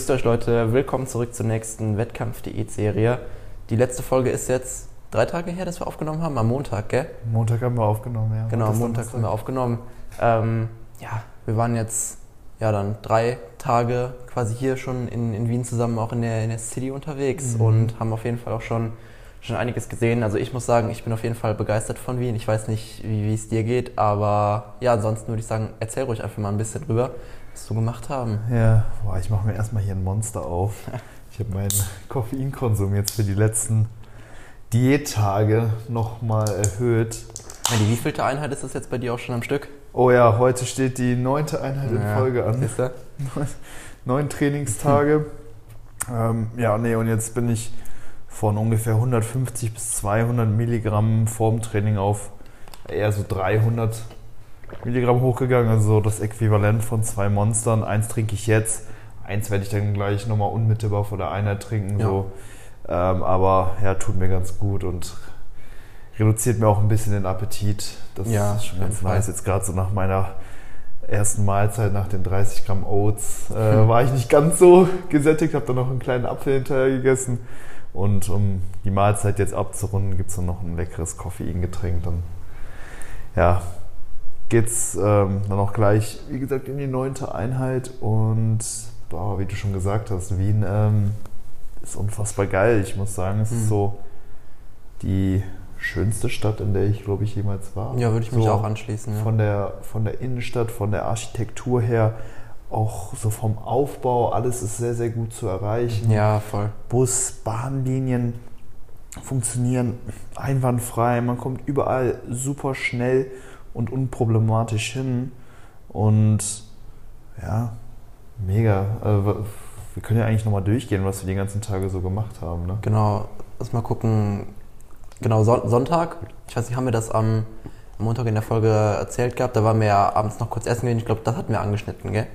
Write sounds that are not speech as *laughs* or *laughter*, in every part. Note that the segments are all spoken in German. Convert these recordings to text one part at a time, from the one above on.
Grüßt euch Leute, willkommen zurück zur nächsten Wettkampf-Diät-Serie. Die letzte Folge ist jetzt drei Tage her, dass wir aufgenommen haben, am Montag, gell? Montag haben wir aufgenommen, ja. Genau, am Montag haben wir aufgenommen. Ähm, ja, wir waren jetzt ja dann drei Tage quasi hier schon in, in Wien zusammen auch in der, in der City unterwegs mhm. und haben auf jeden Fall auch schon, schon einiges gesehen. Also ich muss sagen, ich bin auf jeden Fall begeistert von Wien. Ich weiß nicht, wie, wie es dir geht, aber ja, ansonsten würde ich sagen, erzähl ruhig einfach mal ein bisschen drüber, was wir gemacht haben. Ja, boah, ich mache mir erstmal hier ein Monster auf. Ich habe meinen *laughs* Koffeinkonsum jetzt für die letzten Diättage nochmal erhöht. Die wievielte Einheit ist das jetzt bei dir auch schon am Stück? Oh ja, heute steht die neunte Einheit in Folge an. Ist er? *laughs* Neun Trainingstage. *laughs* ähm, ja, nee, und jetzt bin ich von ungefähr 150 bis 200 Milligramm vorm Training auf eher so 300 Milligramm hochgegangen. Also das Äquivalent von zwei Monstern. Eins trinke ich jetzt, eins werde ich dann gleich nochmal unmittelbar vor der Einheit trinken. Ja. So. Ähm, aber ja, tut mir ganz gut und reduziert mir auch ein bisschen den Appetit. Das ja, ist schon ganz nice. Jetzt gerade so nach meiner ersten Mahlzeit, nach den 30 Gramm Oats, äh, *laughs* war ich nicht ganz so gesättigt, habe dann noch einen kleinen Apfel hinterher gegessen. Und um die Mahlzeit jetzt abzurunden, gibt es dann noch ein leckeres Koffeingetränk. Dann ja, geht's ähm, dann auch gleich, wie gesagt, in die neunte Einheit. Und boah, wie du schon gesagt hast, Wien ähm, ist unfassbar geil. Ich muss sagen, es hm. ist so die schönste Stadt, in der ich, glaube ich, jemals war. Ja, würde ich mich so auch anschließen. Ja. Von, der, von der Innenstadt, von der Architektur her, auch so vom Aufbau, alles ist sehr, sehr gut zu erreichen. Ja, voll. Bus, Bahnlinien funktionieren einwandfrei, man kommt überall super schnell und unproblematisch hin. Und ja, mega. Also, wir können ja eigentlich nochmal durchgehen, was wir die ganzen Tage so gemacht haben. Ne? Genau, lass mal gucken, Genau, Sonntag. Ich weiß nicht, haben wir das am Montag in der Folge erzählt gehabt? Da waren wir ja abends noch kurz essen gehen. Ich glaube, das hatten wir angeschnitten, gell?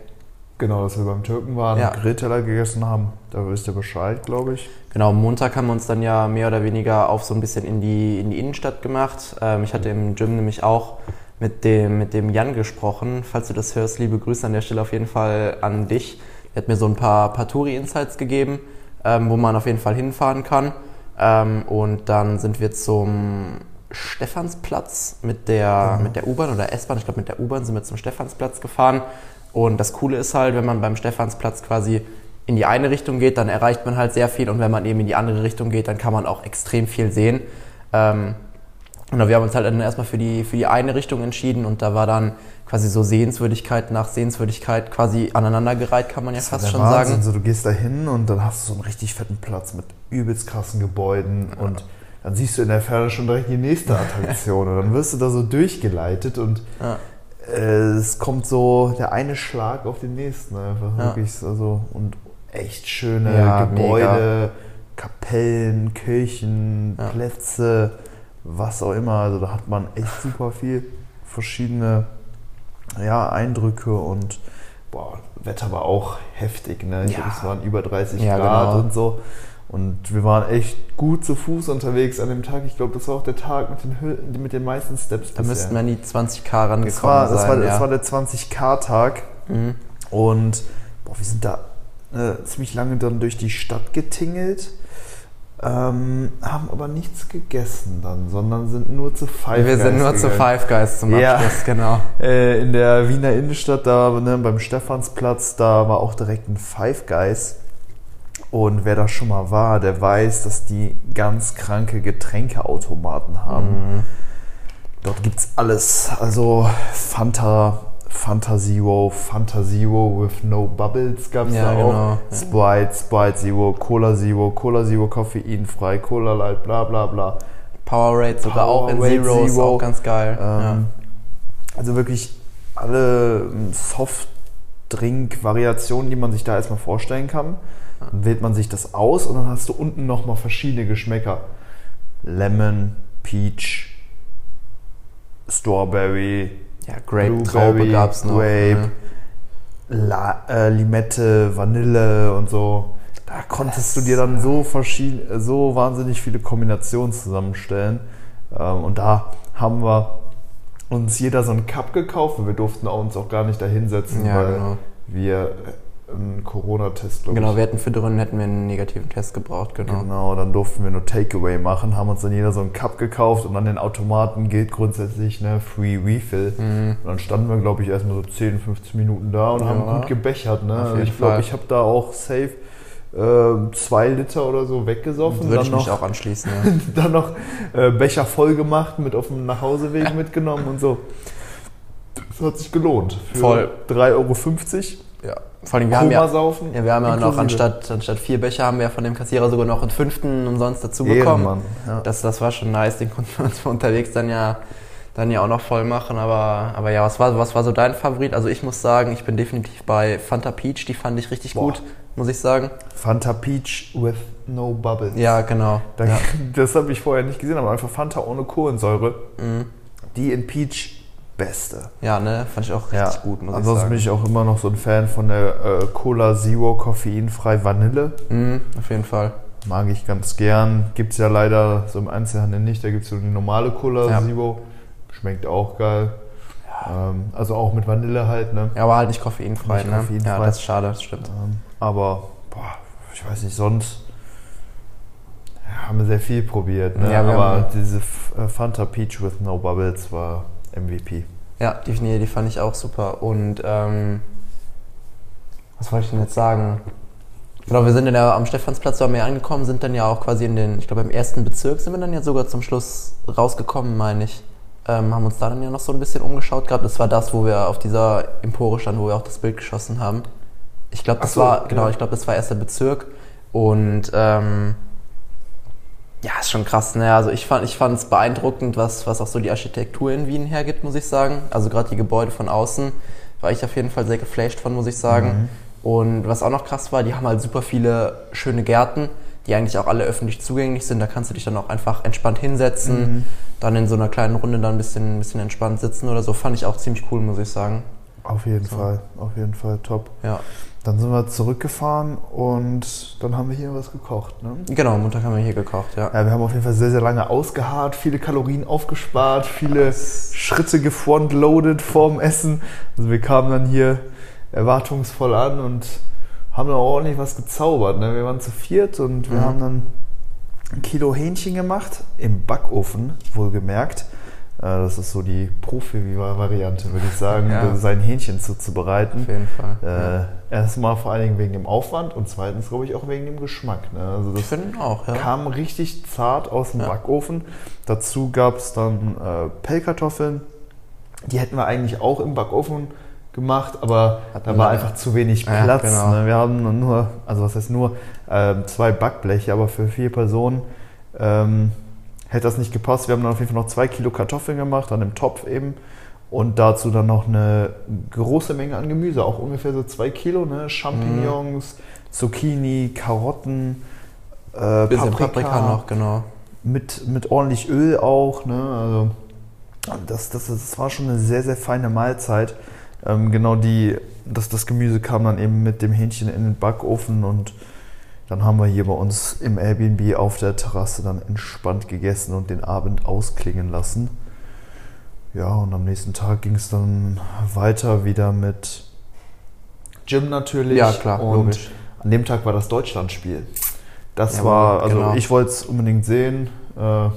Genau, dass wir beim Türken waren, ja. Grillteller gegessen haben. Da wisst ihr Bescheid, glaube ich. Genau, am Montag haben wir uns dann ja mehr oder weniger auf so ein bisschen in die, in die Innenstadt gemacht. Ähm, ich hatte im Gym nämlich auch mit dem, mit dem Jan gesprochen. Falls du das hörst, liebe Grüße an der Stelle auf jeden Fall an dich. Er hat mir so ein paar, paar Touri-Insights gegeben, ähm, wo man auf jeden Fall hinfahren kann. Ähm, und dann sind wir zum Stephansplatz mit der, mhm. mit der U-Bahn oder S-Bahn. Ich glaube, mit der U-Bahn sind wir zum Stephansplatz gefahren. Und das Coole ist halt, wenn man beim Stephansplatz quasi in die eine Richtung geht, dann erreicht man halt sehr viel. Und wenn man eben in die andere Richtung geht, dann kann man auch extrem viel sehen. Ähm, und wir haben uns halt dann erstmal für die, für die eine Richtung entschieden und da war dann quasi so Sehenswürdigkeit nach Sehenswürdigkeit quasi aneinandergereiht, kann man ja das fast schon Wahnsinn. sagen. So, du gehst da hin und dann hast du so einen richtig fetten Platz mit übelst krassen Gebäuden ja. und dann siehst du in der Ferne schon direkt die nächste *laughs* Attraktion und dann wirst du da so durchgeleitet und ja. äh, es kommt so der eine Schlag auf den nächsten einfach ja. wirklich also und echt schöne Gebäude, mega. Kapellen, Kirchen, Plätze, was auch immer. Also da hat man echt super viel verschiedene ja, Eindrücke und boah, Wetter war auch heftig. Ne? Ich ja. glaube, es waren über 30 ja, Grad genau. und so. Und wir waren echt gut zu Fuß unterwegs an dem Tag. Ich glaube, das war auch der Tag mit den, mit den meisten Steps. Da bisher. müssten wir nie 20k rangekommen das war, das sein. War, ja. Das war der 20k-Tag. Mhm. Und boah, wir sind da äh, ziemlich lange dann durch die Stadt getingelt. Ähm, haben aber nichts gegessen dann, sondern sind nur zu Five Guys. Wir sind nur gegangen. zu Five Guys zum Abschluss, ja. genau. *laughs* Äh, in der Wiener Innenstadt, da ne, beim Stephansplatz, da war auch direkt ein Five Guys. Und wer da schon mal war, der weiß, dass die ganz kranke Getränkeautomaten haben. Mhm. Dort gibt's alles. Also Fanta, Fanta Zero, Fanta Zero with no bubbles gab es ja, da genau. auch. Sprite, Sprite Zero, Cola Zero, Cola Zero koffeinfrei, Cola Light, bla bla bla. Powerade sogar Power auch in Zero, Zero, auch ganz geil. Ähm, ja. Also wirklich alle ähm, Softdrink-Variationen, die man sich da erstmal vorstellen kann. Dann wählt man sich das aus und dann hast du unten nochmal verschiedene Geschmäcker. Lemon, Peach, Strawberry, ja, Grape, Traube gab es noch. Grape, ne? La, äh, Limette, Vanille und so. Da konntest das du dir dann so verschieden, so wahnsinnig viele Kombinationen zusammenstellen. Ähm, und da haben wir uns jeder so einen Cup gekauft und wir durften uns auch gar nicht da hinsetzen, ja, weil genau. wir einen Corona-Test, glaube genau, ich. Genau, wir hätten für drinnen hätten wir einen negativen Test gebraucht, genau. Genau, dann durften wir nur Takeaway machen, haben uns dann jeder so einen Cup gekauft und an den Automaten gilt grundsätzlich ne, Free Refill. Mhm. Und dann standen wir, glaube ich, erstmal so 10, 15 Minuten da und ja. haben gut gebechert. Ne? Also ich glaube, ich habe da auch safe äh, zwei Liter oder so weggesoffen. Würde ich noch, mich auch anschließen. Ja. *laughs* dann noch äh, Becher voll gemacht, mit auf dem Nachhauseweg *laughs* mitgenommen und so. Das hat sich gelohnt. Für Voll. 3,50 Euro. Ja. Vor allem, wir haben ja, saufen, ja, wir haben ja noch anstatt, anstatt vier Becher haben wir von dem Kassierer sogar noch einen fünften umsonst dazu bekommen. Ja. Das, das war schon nice, den konnten wir uns unterwegs dann ja, dann ja auch noch voll machen. Aber, aber ja, was war, was war so dein Favorit? Also ich muss sagen, ich bin definitiv bei Fanta Peach, die fand ich richtig Boah. gut, muss ich sagen. Fanta Peach with no bubbles. Ja, genau. Da, ja. *laughs* Das habe ich vorher nicht gesehen, aber einfach Fanta ohne Kohlensäure, mhm. die in Peach Beste. Ja, ne? Fand ich auch richtig ja. gut, muss Ansonsten bin ich auch immer noch so ein Fan von der äh, Cola Zero koffeinfrei Vanille. Mhm, auf jeden Fall. Mag ich ganz gern. Gibt es ja leider so im Einzelhandel nicht. Da gibt es so die normale Cola ja. Zero. Schmeckt auch geil. Ja. Ähm, also auch mit Vanille halt, ne? Ja, aber halt nicht koffeinfrei, nicht ne? Koffeinfrei. Ja, das ist schade, das stimmt. Ähm, aber, boah, ich weiß nicht, sonst haben wir sehr viel probiert, ne? Ja, aber diese äh, Fanta Peach with No Bubbles war MVP. Ja, die, nee, die fand ich auch super. Und ähm, was wollte ich denn jetzt sagen? Genau, wir sind in der, am Stephansplatz am Meer angekommen, sind dann ja auch quasi in den, ich glaube im ersten Bezirk sind wir dann ja sogar zum Schluss rausgekommen, meine ich. Ähm, haben uns da dann ja noch so ein bisschen umgeschaut gehabt. Das war das, wo wir auf dieser Empore standen, wo wir auch das Bild geschossen haben. Ich glaube, das so, war, genau, ja. ich glaube, das war erster Bezirk. Und ähm, ja, ist schon krass. Ne? Also ich fand ich es beeindruckend, was, was auch so die Architektur in Wien hergibt, muss ich sagen. Also gerade die Gebäude von außen war ich auf jeden Fall sehr geflasht von, muss ich sagen. Mhm. Und was auch noch krass war, die haben halt super viele schöne Gärten, die eigentlich auch alle öffentlich zugänglich sind. Da kannst du dich dann auch einfach entspannt hinsetzen, mhm. dann in so einer kleinen Runde dann ein bisschen, ein bisschen entspannt sitzen oder so. Fand ich auch ziemlich cool, muss ich sagen. Auf jeden so. Fall, auf jeden Fall top. Ja. Dann sind wir zurückgefahren und dann haben wir hier was gekocht. Ne? Genau, am Montag haben wir hier gekocht, ja. ja. Wir haben auf jeden Fall sehr, sehr lange ausgeharrt, viele Kalorien aufgespart, viele Schritte gefrontloaded vorm Essen. Also wir kamen dann hier erwartungsvoll an und haben dann auch ordentlich was gezaubert. Ne? Wir waren zu viert und wir mhm. haben dann ein Kilo Hähnchen gemacht, im Backofen wohlgemerkt. Äh, das ist so die Profi-Variante, würde ich sagen, ja. sein Hähnchen zuzubereiten. Auf jeden Fall. Äh, ja. Erstmal vor allen Dingen wegen dem Aufwand und zweitens, glaube ich, auch wegen dem Geschmack. Ne? Also das ich finde auch, ja. kam richtig zart aus dem ja. Backofen. Dazu gab es dann äh, Pellkartoffeln. Die hätten wir eigentlich auch im Backofen gemacht, aber Hatten da war einfach zu wenig Platz. Genau. Ne? Wir haben nur, also was heißt nur, äh, zwei Backbleche, aber für vier Personen. Ähm, hätte das nicht gepasst. Wir haben dann auf jeden Fall noch zwei Kilo Kartoffeln gemacht, an dem Topf eben. Und dazu dann noch eine große Menge an Gemüse, auch ungefähr so zwei Kilo, ne? Champignons, mhm. Zucchini, Karotten, äh, Bisschen Paprika, Paprika noch, genau. Mit, mit ordentlich Öl auch, ne? Also das, das, das war schon eine sehr, sehr feine Mahlzeit. Ähm, genau die, das, das Gemüse kam dann eben mit dem Hähnchen in den Backofen und dann haben wir hier bei uns im Airbnb auf der Terrasse dann entspannt gegessen und den Abend ausklingen lassen. Ja, und am nächsten Tag ging es dann weiter wieder mit Gym natürlich. Ja, klar, und logisch. An dem Tag war das Deutschlandspiel. Das ja, war, also genau. ich wollte es unbedingt sehen. Äh,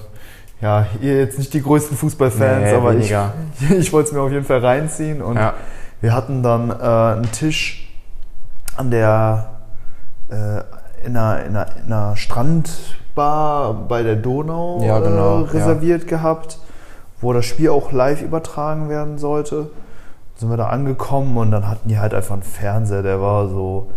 ja, ihr jetzt nicht die größten Fußballfans, nee, aber weniger. ich, *laughs* ich wollte es mir auf jeden Fall reinziehen. Und ja. wir hatten dann äh, einen Tisch an der äh, in einer, in einer, in einer Strandbar bei der Donau ja, genau, äh, reserviert ja. gehabt, wo das Spiel auch live übertragen werden sollte. Sind wir da angekommen und dann hatten die halt einfach einen Fernseher, der war so,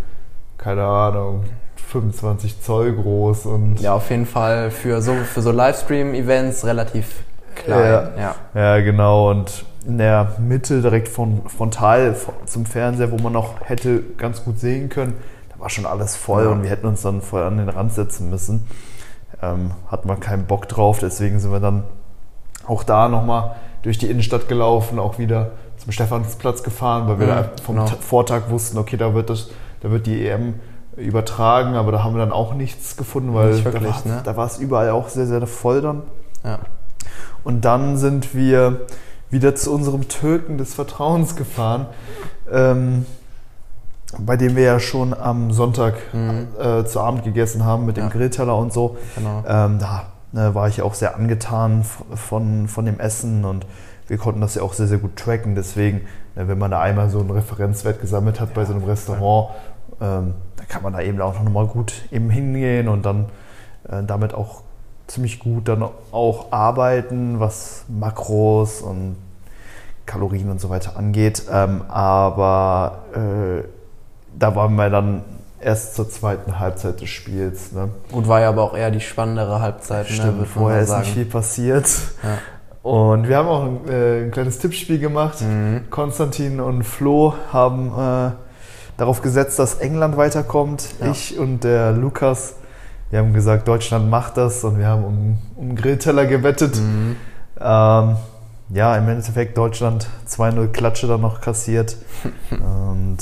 keine Ahnung, 25 Zoll groß und. Ja, auf jeden Fall für so, für so Livestream-Events relativ klein. Ja, ja. ja, genau. Und in der Mitte direkt von frontal zum Fernseher, wo man noch hätte ganz gut sehen können, war schon alles voll ja. und wir hätten uns dann voll an den Rand setzen müssen. Ähm, hatten wir keinen Bock drauf, deswegen sind wir dann auch da nochmal durch die Innenstadt gelaufen, auch wieder zum Stephansplatz gefahren, weil wir ja, da vom genau. Vortag wussten, okay, da wird, das, da wird die EM übertragen, aber da haben wir dann auch nichts gefunden, weil wirklich, da, war, ne? war es überall auch sehr, sehr voll dann. Ja. Und dann sind wir wieder zu unserem Türken des Vertrauens gefahren. Ähm, bei dem wir ja schon am Sonntag mhm. äh, zu Abend gegessen haben mit dem ja. Grillteller und so. Genau. Ähm, da ne, war ich auch sehr angetan von, von dem Essen und wir konnten das ja auch sehr, sehr gut tracken. Deswegen, ne, wenn man da einmal so einen Referenzwert gesammelt hat ja, bei so einem Restaurant, ähm, da kann man da eben auch nochmal gut eben hingehen und dann äh, damit auch ziemlich gut dann auch arbeiten, was Makros und Kalorien und so weiter angeht. Ähm, aber äh, da waren wir dann erst zur zweiten Halbzeit des Spiels. Ne? Gut, war ja aber auch eher die spannendere Halbzeit. Ne, Stimmt, ne, vorher ist nicht viel passiert. Ja. Und wir haben auch ein, äh, ein kleines Tippspiel gemacht. Mhm. Konstantin und Flo haben äh, darauf gesetzt, dass England weiterkommt. Ja. Ich und der Lukas, wir haben gesagt, Deutschland macht das und wir haben um, um Grillteller gewettet. Mhm. Ähm, ja, im Endeffekt Deutschland 2-0 Klatsche dann noch kassiert. *laughs* und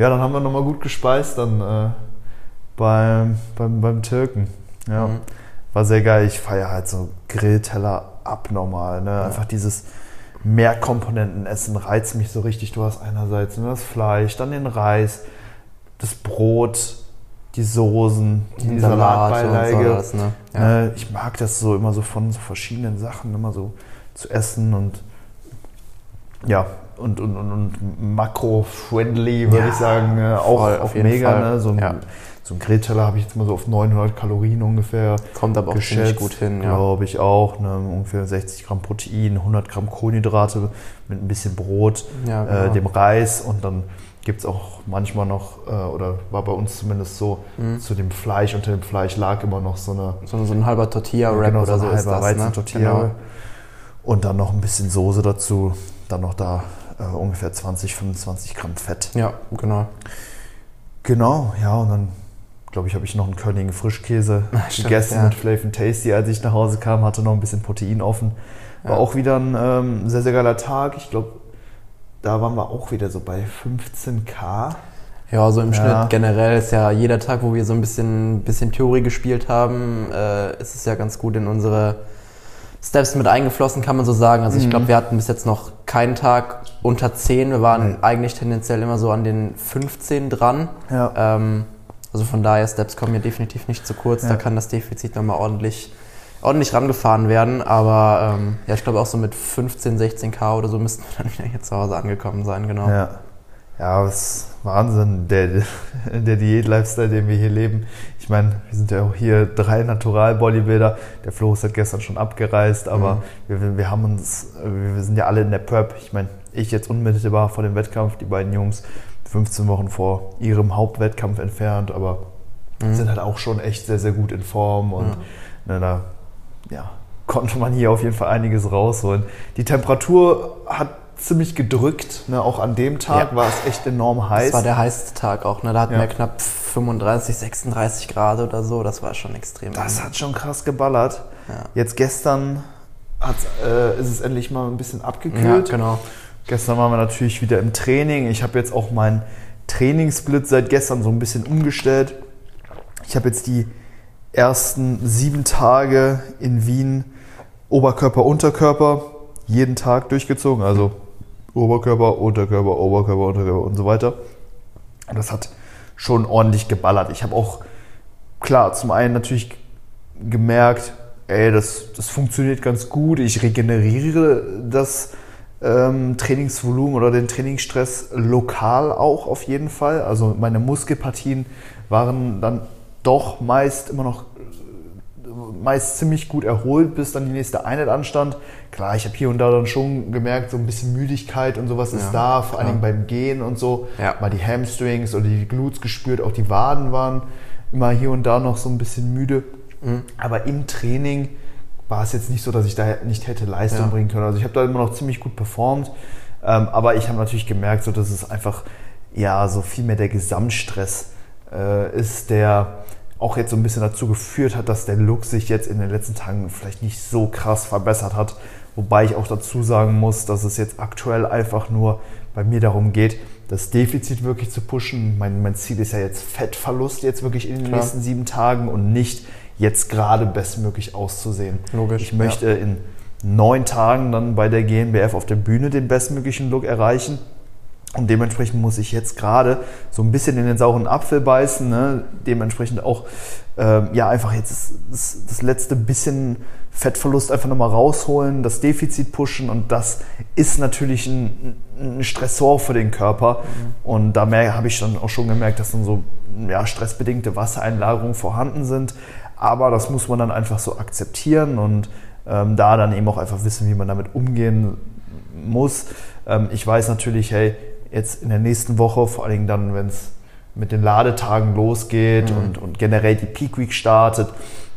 ja, dann haben wir nochmal gut gespeist dann äh, beim, beim, beim Türken. Ja, mhm. war sehr geil. Ich feiere halt so Grillteller abnormal. Ne? Einfach dieses Mehrkomponentenessen reizt mich so richtig. Du hast einerseits ne, das Fleisch, dann den Reis, das Brot, die Soßen, die Salatbeilage. So ne? ja. ne? Ich mag das so immer so von so verschiedenen Sachen immer so zu essen und ja, und, und, und, und makro-friendly, würde ja, ich sagen, äh, auch, voll, auch mega. Ne? So, ein, ja. so ein Grillteller habe ich jetzt mal so auf 900 Kalorien ungefähr. Kommt aber auch geschätzt, gut hin, ja. Glaube ich auch. Ne? Ungefähr 60 Gramm Protein, 100 Gramm Kohlenhydrate mit ein bisschen Brot, ja, äh, genau. äh, dem Reis und dann gibt es auch manchmal noch, äh, oder war bei uns zumindest so, mhm. zu dem Fleisch, unter dem Fleisch lag immer noch so eine... So, so ein halber Tortilla-Wrap genau, oder so, ist das, ne? Weizen-Tortilla. Genau. Und dann noch ein bisschen Soße dazu, dann noch da äh, ungefähr 20, 25 Gramm Fett. Ja, genau. Genau, ja, und dann glaube ich, habe ich noch einen Körnigen Frischkäse *laughs* Ach, gegessen ja. mit Flav Tasty, als ich nach Hause kam, hatte noch ein bisschen Protein offen. War ja. auch wieder ein ähm, sehr, sehr geiler Tag. Ich glaube, da waren wir auch wieder so bei 15k. Ja, so im ja. Schnitt generell ist ja jeder Tag, wo wir so ein bisschen, bisschen Theorie gespielt haben, äh, ist es ja ganz gut in unsere Steps mit eingeflossen, kann man so sagen. Also ich mhm. glaube, wir hatten bis jetzt noch keinen Tag unter 10. Wir waren mhm. eigentlich tendenziell immer so an den 15 dran. Ja. Ähm, also von daher, Steps kommen mir definitiv nicht zu kurz. Ja. Da kann das Defizit nochmal ordentlich, ordentlich rangefahren werden. Aber ähm, ja, ich glaube auch so mit 15, 16k oder so müssten wir dann wieder hier zu Hause angekommen sein, genau. Ja. Ja, das ist Wahnsinn, der, *laughs* der Diät-Lifestyle, den wir hier leben. Ich meine, wir sind ja auch hier drei Natural-Bodybuilder. Der Flo ist halt gestern schon abgereist, aber mhm. wir, wir haben uns, wir sind ja alle in der Prep. Ich meine, ich jetzt unmittelbar vor dem Wettkampf, die beiden Jungs 15 Wochen vor ihrem Hauptwettkampf entfernt, aber mhm. sind halt auch schon echt sehr, sehr gut in Form und ja. ne, da ja, konnte man hier auf jeden Fall einiges rausholen. Die Temperatur hat ziemlich gedrückt. Ne? Auch an dem Tag ja. war es echt enorm heiß. Das war der heißeste Tag auch. Ne? Da hatten ja. wir knapp 35, 36 Grad oder so. Das war schon extrem. Das hat schon krass geballert. Ja. Jetzt gestern äh, ist es endlich mal ein bisschen abgekühlt. Ja, genau. Gestern waren wir natürlich wieder im Training. Ich habe jetzt auch meinen Trainingssplit seit gestern so ein bisschen umgestellt. Ich habe jetzt die ersten sieben Tage in Wien Oberkörper, Unterkörper jeden Tag durchgezogen. Also Oberkörper, Unterkörper, Oberkörper, Unterkörper und so weiter. Und das hat schon ordentlich geballert. Ich habe auch, klar, zum einen natürlich gemerkt, ey, das, das funktioniert ganz gut. Ich regeneriere das ähm, Trainingsvolumen oder den Trainingsstress lokal auch auf jeden Fall. Also meine Muskelpartien waren dann doch meist immer noch meist ziemlich gut erholt, bis dann die nächste Einheit anstand. Klar, ich habe hier und da dann schon gemerkt, so ein bisschen Müdigkeit und sowas ja, ist da, vor allem beim Gehen und so. Ja. Mal die Hamstrings oder die Glutes gespürt, auch die Waden waren immer hier und da noch so ein bisschen müde. Mhm. Aber im Training war es jetzt nicht so, dass ich da nicht hätte Leistung ja. bringen können. Also ich habe da immer noch ziemlich gut performt. Ähm, aber ich habe natürlich gemerkt, so, dass es einfach ja so viel mehr der Gesamtstress äh, ist, der auch jetzt so ein bisschen dazu geführt hat, dass der Look sich jetzt in den letzten Tagen vielleicht nicht so krass verbessert hat. Wobei ich auch dazu sagen muss, dass es jetzt aktuell einfach nur bei mir darum geht, das Defizit wirklich zu pushen. Mein, mein Ziel ist ja jetzt Fettverlust jetzt wirklich in den Klar. nächsten sieben Tagen und nicht jetzt gerade bestmöglich auszusehen. Logisch. Ich möchte ja. in neun Tagen dann bei der GNBF auf der Bühne den bestmöglichen Look erreichen. Und dementsprechend muss ich jetzt gerade so ein bisschen in den sauren Apfel beißen. Ne? Dementsprechend auch ähm, ja einfach jetzt das, das, das, letzte bisschen Fettverlust einfach nochmal rausholen, das Defizit pushen und das ist natürlich ein, ein Stressor für den Körper. Mhm. Und da habe ich dann auch schon gemerkt, dass dann so ja, stressbedingte Wassereinlagerungen vorhanden sind. Aber das muss man dann einfach so akzeptieren und ähm, da dann eben auch einfach wissen, wie man damit umgehen muss. Ähm, ich weiß natürlich, hey, jetzt in der nächsten Woche, vor allen Dingen dann, wenn es mit den Ladetagen losgeht mhm. und, und generell die Peak Week startet,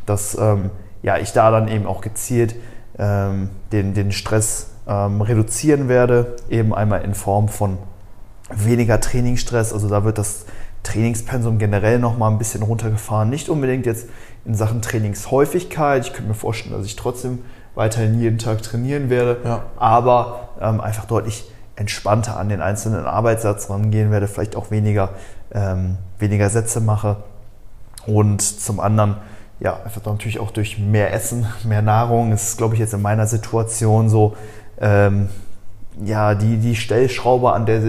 dass ähm, ja, ich da dann eben auch gezielt ähm, den, den Stress ähm, reduzieren werde, eben einmal in Form von weniger Trainingsstress. Also da wird das Trainingspensum generell nochmal ein bisschen runtergefahren. Nicht unbedingt jetzt in Sachen Trainingshäufigkeit. Ich könnte mir vorstellen, dass ich trotzdem weiterhin jeden Tag trainieren werde, ja. aber ähm, einfach deutlich entspannter an den einzelnen Arbeitssatz rangehen werde, vielleicht auch weniger, ähm, weniger Sätze mache. Und zum anderen, ja, einfach natürlich auch durch mehr Essen, *laughs* mehr Nahrung. Das ist, glaube ich, jetzt in meiner Situation so, ähm, ja, die, die Stellschraube, an der,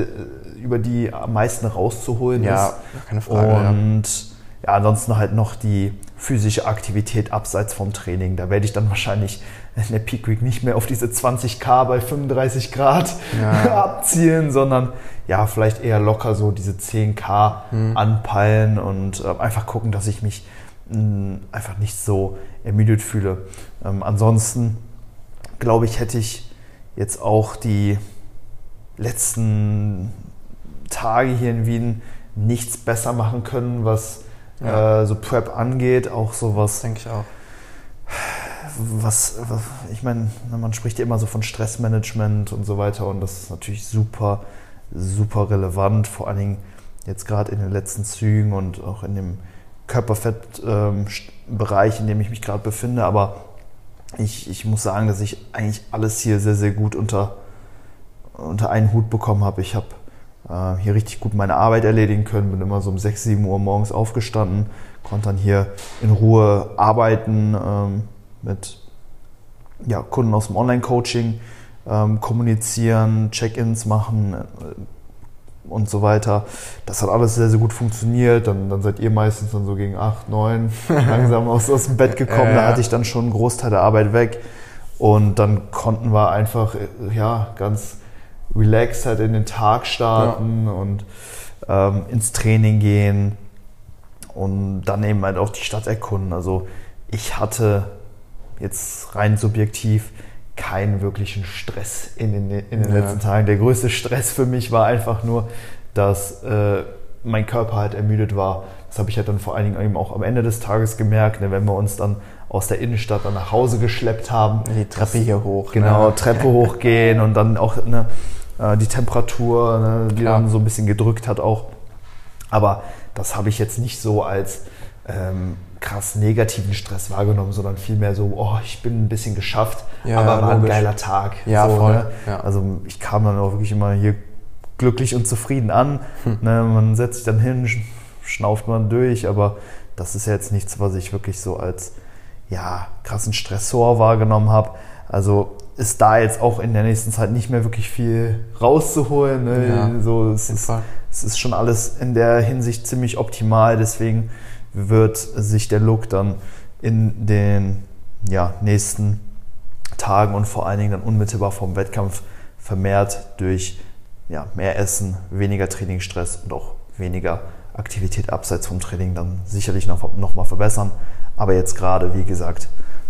über die am meisten rauszuholen ja, ist. Ja, keine Frage. Und ja. ja, ansonsten halt noch die physische Aktivität abseits vom Training. Da werde ich dann *laughs* wahrscheinlich in der Peak Week nicht mehr auf diese 20k bei 35 Grad ja. *laughs* abzielen, sondern ja, vielleicht eher locker so diese 10k hm. anpeilen und äh, einfach gucken, dass ich mich mh, hm, einfach nicht so ermüdet fühle. Ähm, ansonsten glaube ich, hätte ich jetzt auch die letzten Tage hier in Wien nichts besser machen können, was ja. äh, so Prep angeht, auch sowas. Denke ich auch was, was ich meine, man spricht ja immer so von Stressmanagement und so weiter und das ist natürlich super, super relevant, vor allen Dingen jetzt gerade in den letzten Zügen und auch in dem Körperfettbereich, ähm, in dem ich mich gerade befinde. Aber ich, ich muss sagen, dass ich eigentlich alles hier sehr, sehr gut unter, unter einen Hut bekommen habe. Ich habe äh, hier richtig gut meine Arbeit erledigen können, bin immer so um 6, 7 Uhr morgens aufgestanden, konnte dann hier in Ruhe arbeiten. Ähm, mit ja, Kunden aus dem Online-Coaching ähm, kommunizieren, Check-ins machen äh, und so weiter. Das hat alles sehr, sehr gut funktioniert. Dann, dann seid ihr meistens dann so gegen 8, 9 *laughs* langsam aus, aus dem Bett gekommen. Äh, da hatte ich dann schon einen Großteil der Arbeit weg. Und dann konnten wir einfach äh, ja, ganz relaxed halt in den Tag starten ja. und ähm, ins Training gehen und dann eben halt auch die Stadt erkunden. Also ich hatte jetzt rein subjektiv keinen wirklichen Stress in den, in den ja. letzten Tagen. Der größte Stress für mich war einfach nur, dass äh, mein Körper halt ermüdet war. Das habe ich halt dann vor allen Dingen eben auch am Ende des Tages gemerkt, ne, wenn wir uns dann aus der Innenstadt dann nach Hause geschleppt haben. Die Treppe hier hoch. Genau, ne? Treppe *laughs* hochgehen und dann auch ne, äh, die Temperatur, ne, die Klar. dann so ein bisschen gedrückt hat auch. Aber das habe ich jetzt nicht so als ähm, krass negativen Stress wahrgenommen, sondern vielmehr so, oh, ich bin ein bisschen geschafft, ja, aber war logisch. ein geiler Tag. Ja, so, voll. Ne? Ja. Also ich kam dann auch wirklich immer hier glücklich und zufrieden an. Hm. Ne? Man setzt sich dann hin, schnauft man durch, aber das ist ja jetzt nichts, was ich wirklich so als ja, krassen Stressor wahrgenommen habe. Also ist da jetzt auch in der nächsten Zeit nicht mehr wirklich viel rauszuholen. Ne? Ja, so, es, ist, es ist schon alles in der Hinsicht ziemlich optimal, deswegen wird sich der Look dann in den ja, nächsten Tagen und vor allen Dingen dann unmittelbar vom Wettkampf vermehrt durch ja, mehr Essen, weniger Trainingsstress und auch weniger Aktivität abseits vom Training dann sicherlich noch, noch mal verbessern. Aber jetzt gerade, wie gesagt,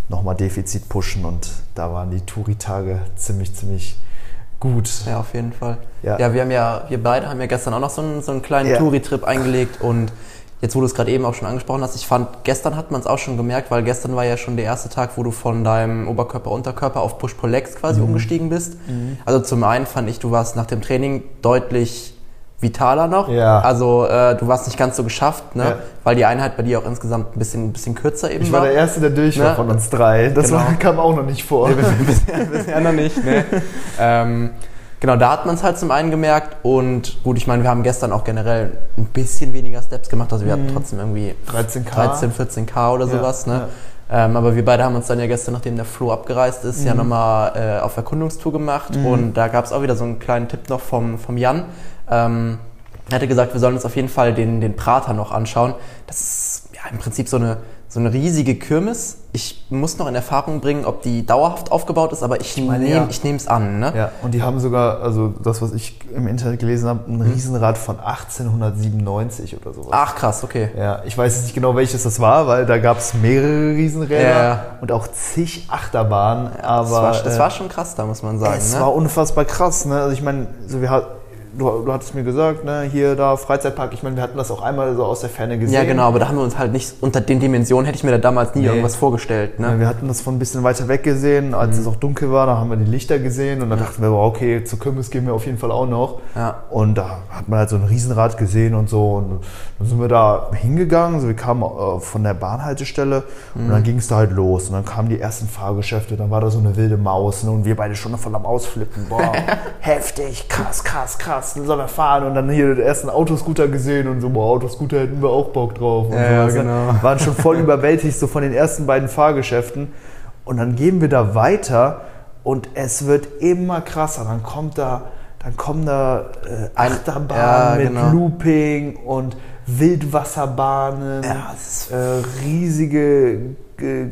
nochmal Defizit pushen und da waren die Touri-Tage ziemlich, ziemlich gut. Ja, auf jeden Fall. Ja. ja, wir haben ja, wir beide haben ja gestern auch noch so einen, so einen kleinen ja. Touri-Trip eingelegt und jetzt wo du es gerade eben auch schon angesprochen hast, ich fand, gestern hat man es auch schon gemerkt, weil gestern war ja schon der erste Tag, wo du von deinem Oberkörper, Unterkörper auf Push-Pull-Legs quasi mhm. umgestiegen bist. Mhm. Also zum einen fand ich, du warst nach dem Training deutlich vitaler noch. Ja. Also äh, du warst nicht ganz so geschafft, ne? Ja. weil die Einheit bei dir auch insgesamt ein bisschen, ein bisschen kürzer eben war. Ich war der Erste, der durch war ne? von uns drei. Das genau. war, *laughs* kam auch noch nicht vor. Nee, bisher, bisher noch nicht. Ne? *laughs* ähm, Genau, da hat man es halt zum einen gemerkt und gut, ich meine, wir haben gestern auch generell ein bisschen weniger Steps gemacht, also wir hatten mhm. trotzdem irgendwie 13K, 13, 14K oder sowas. Ja, ne? Ähm, aber wir beide haben uns dann ja gestern, nachdem der Flo abgereist ist, mhm. ja nochmal äh, auf Erkundungstour gemacht. Mhm. Und da gab es auch wieder so einen kleinen Tipp noch vom, vom Jan. Ähm, er hatte gesagt, wir sollen uns auf jeden Fall den, den Prater noch anschauen. Das ist ja im Prinzip so eine, so eine riesige Kirmes. Ich muss noch in Erfahrung bringen, ob die dauerhaft aufgebaut ist, aber ich, ich nehme ja. es an. Ne? Ja, und die haben sogar, also das, was ich im Internet gelesen habe, ein hm. Riesenrad von 1897 oder sowas. Ach krass, okay. Ja, ich weiß nicht genau, welches das war, weil da gab es mehrere Riesenräder ja. und auch zig Achterbahnen. Ja, aber, das war, das war, schon krass da, muss man sagen. Es ne? war unfassbar krass. Ne? Also ich meine, so wir hatten du, du hattest mir gesagt, ne, hier, da, Freizeitpark, ich meine, wir hatten das auch einmal so aus der Ferne gesehen. Ja, genau, aber da haben wir uns halt nicht, unter den Dimensionen hätte ich mir da damals nie nee. irgendwas vorgestellt. Ne? Ja, wir hatten das von ein bisschen weiter weg gesehen, als mhm. es auch dunkel war, da haben wir die Lichter gesehen und dann ja. dachten wir, okay, zur Kürbis gehen wir auf jeden Fall auch noch. Ja. Und da hat man halt so ein Riesenrad gesehen und so und dann sind wir da hingegangen, so wir kamen äh, von der Bahnhaltestelle mhm. und dann ging es da halt los und dann kamen die ersten Fahrgeschäfte, dann war da so eine wilde Maus ne, und wir beide schon voll am Ausflippen. Boah, *laughs* heftig, krass, krass, krass dann sollen wir fahren und dann hier den ersten Autoscooter gesehen und so, boah, Autoscooter hätten wir auch Bock drauf. Und ja, so. genau. *laughs* Waren schon voll überwältigt so von den ersten beiden Fahrgeschäften und dann gehen wir da weiter und es wird immer krasser. Dann kommt da, dann kommen da äh, Achterbahnen ja, mit genau. Looping und Wildwasserbahnen, ja, äh, riesige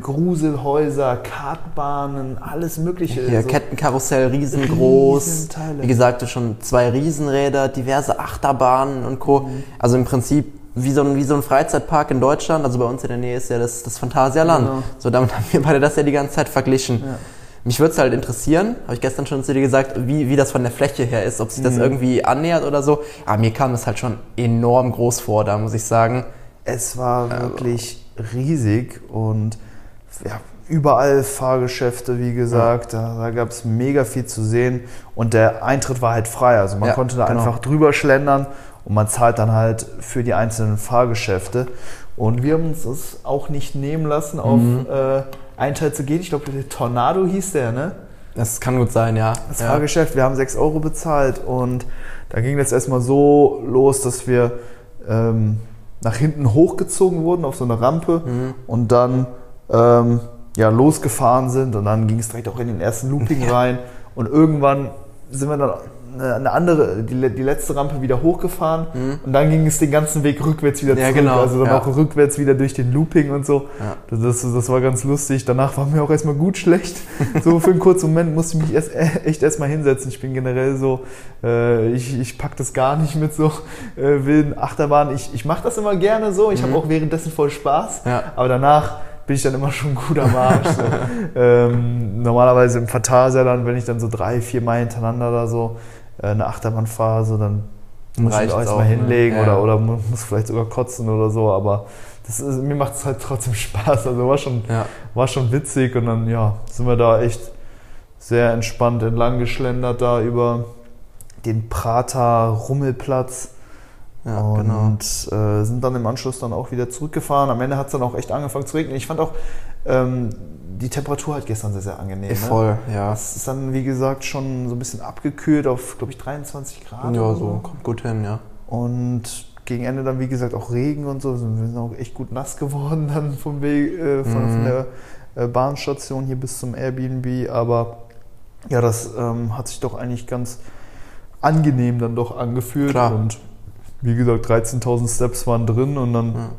Gruselhäuser, Kartbahnen, alles Mögliche. Hier, so Kettenkarussell, riesengroß. Wie gesagt, schon zwei Riesenräder, diverse Achterbahnen und Co. Mhm. Also im Prinzip wie so, ein, wie so ein Freizeitpark in Deutschland. Also bei uns in der Nähe ist ja das, das Phantasialand. Genau. So, damit haben wir beide das ja die ganze Zeit verglichen. Ja. Mich würde es halt interessieren, habe ich gestern schon zu dir gesagt, wie, wie das von der Fläche her ist, ob sich das mhm. irgendwie annähert oder so. Aber mir kam das halt schon enorm groß vor, da muss ich sagen. Es war wirklich riesig und ja, überall Fahrgeschäfte, wie gesagt. Ja. Da, da gab es mega viel zu sehen und der Eintritt war halt frei. Also man ja, konnte da genau. einfach drüber schlendern und man zahlt dann halt für die einzelnen Fahrgeschäfte. Und wir haben uns das auch nicht nehmen lassen, auf mhm. äh, einen Teil zu gehen. Ich glaube, der Tornado hieß der, ne? Das kann gut sein, ja. Das ja. Fahrgeschäft, wir haben 6 Euro bezahlt und da ging das erstmal so los, dass wir ähm, nach hinten hochgezogen wurden auf so eine Rampe mhm. und dann ähm, ja, losgefahren sind und dann ging es direkt auch in den ersten Looping rein und irgendwann sind wir dann eine andere, die, die letzte Rampe wieder hochgefahren mhm. und dann ging es den ganzen Weg rückwärts wieder ja, zurück. Genau. Also dann ja. auch rückwärts wieder durch den Looping und so. Ja. Das, das war ganz lustig. Danach war mir auch erstmal gut schlecht. *laughs* So für einen kurzen Moment musste ich mich erst, äh, echt erstmal hinsetzen. Ich bin generell so, äh, ich, ich pack das gar nicht mit so äh, wilden Achterbahnen. Ich, ich mache das immer gerne so. Ich mhm. habe auch währenddessen voll Spaß. Aber danach bin ich dann immer schon gut am Arsch. So. *laughs* ähm, normalerweise im Phantasialand, dann, wenn ich dann so drei, vier Mal hintereinander da so eine Achterbahn fahre, so, dann muss ich auch erstmal ne? hinlegen ne? oder, oder muss vielleicht sogar kotzen oder so, aber das ist, mir macht es halt trotzdem *laughs* Spaß. Also war schon, ja. war schon witzig und dann ja, sind wir da echt sehr entspannt entlang geschlendert da über den Prater Rummelplatz. Ja, und genau. äh, sind dann im Anschluss dann auch wieder zurückgefahren. Am Ende hat es dann auch echt angefangen zu regnen. Ich fand auch ähm, die Temperatur halt gestern sehr, sehr angenehm. Ne? Voll, ja. Es ist dann, wie gesagt, schon so ein bisschen abgekühlt auf, glaube ich, 23 Grad. Ja, so, kommt gut hin, ja. Und gegen Ende dann, wie gesagt, auch Regen und so. Wir sind auch echt gut nass geworden dann vom Weg, äh, von, mhm. von, der äh, Bahnstation hier bis zum Airbnb. Aber ja, das ähm, hat sich doch eigentlich ganz angenehm dann doch angefühlt. Klar. Und wie gesagt, 13.000 Steps waren drin und dann ja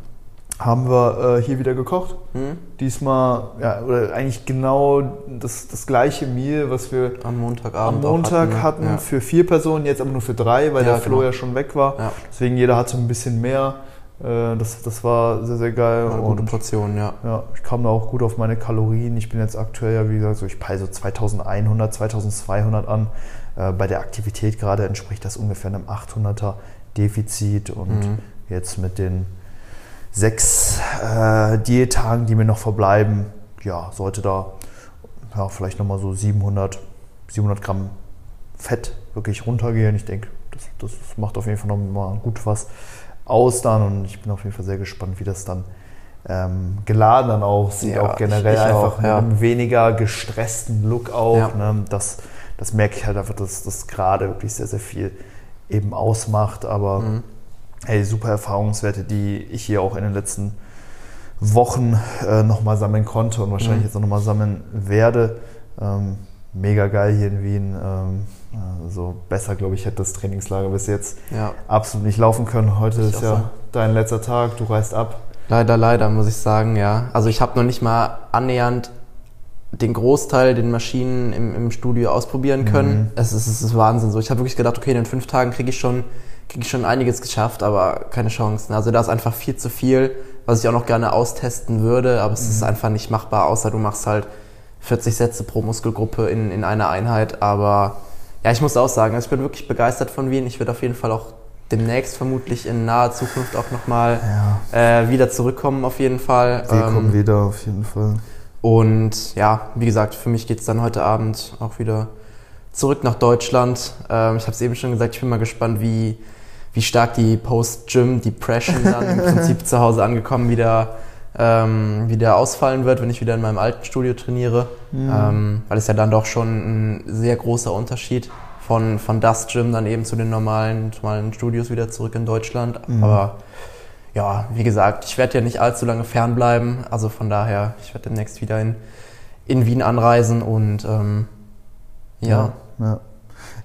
haben wir äh, hier wieder gekocht. Hm? Diesmal, ja, oder eigentlich genau das, das gleiche Meal, was wir am Montagabend am Montag hatten, hatten ja. für vier Personen, jetzt aber nur für drei, weil ja, der Flo genau. ja schon weg war. Ja. Deswegen jeder hatte ein bisschen mehr. Äh, das, das war sehr, sehr geil. Eine gute Portion, ja. Ja, ich kam da auch gut auf meine Kalorien. Ich bin jetzt aktuell ja, wie gesagt, so ich peile so 2100, 2200 an. Äh, bei der Aktivität gerade entspricht das ungefähr einem 800er Defizit und mhm. jetzt mit den sechs äh, Diättagen, die mir noch verbleiben, ja, sollte da ja, vielleicht nochmal so 700, 700 Gramm Fett wirklich runtergehen. Ich denke, das, das macht auf jeden Fall nochmal gut was aus dann und ich bin auf jeden Fall sehr gespannt, wie das dann ähm, geladen dann aussieht, ja, auch generell ich, ich einfach auch, ja. mit einem weniger gestressten Look auch. Ja. Ne? Das, das merke ich halt einfach, dass das gerade wirklich sehr, sehr viel eben ausmacht, aber mhm hey, super Erfahrungswerte, die ich hier auch in den letzten Wochen äh, nochmal sammeln konnte und wahrscheinlich mhm. jetzt auch nochmal sammeln werde. Ähm, mega geil hier in Wien. Ähm, also besser, glaube ich, hätte das Trainingslager bis jetzt ja. absolut nicht laufen können. Heute ich ist ja so. dein letzter Tag, du reist ab. Leider, leider, muss ich sagen, ja. Also ich habe noch nicht mal annähernd den Großteil den Maschinen im, im Studio ausprobieren können. Mhm. Es, ist, es ist Wahnsinn so. Ich habe wirklich gedacht, okay, in den fünf Tagen kriege ich schon schon einiges geschafft, aber keine Chancen. Also da ist einfach viel zu viel, was ich auch noch gerne austesten würde, aber es mhm. ist einfach nicht machbar, außer du machst halt 40 Sätze pro Muskelgruppe in, in einer Einheit. Aber ja, ich muss auch sagen, also ich bin wirklich begeistert von Wien. Ich werde auf jeden Fall auch demnächst vermutlich in naher Zukunft auch nochmal ja. äh, wieder zurückkommen, auf jeden Fall. Wir ähm, kommen wieder, auf jeden Fall. Und ja, wie gesagt, für mich geht es dann heute Abend auch wieder zurück nach Deutschland. Ähm, ich habe es eben schon gesagt, ich bin mal gespannt, wie, wie stark die Post-Gym-Depression dann im *laughs* Prinzip zu Hause angekommen wieder ähm, wieder ausfallen wird, wenn ich wieder in meinem alten Studio trainiere. Mhm. Ähm, weil es ja dann doch schon ein sehr großer Unterschied von, von das Gym dann eben zu den normalen, normalen Studios wieder zurück in Deutschland. Mhm. Aber ja, wie gesagt, ich werde ja nicht allzu lange fernbleiben. Also von daher, ich werde demnächst wieder in, in Wien anreisen und ähm, ja. ja. ja.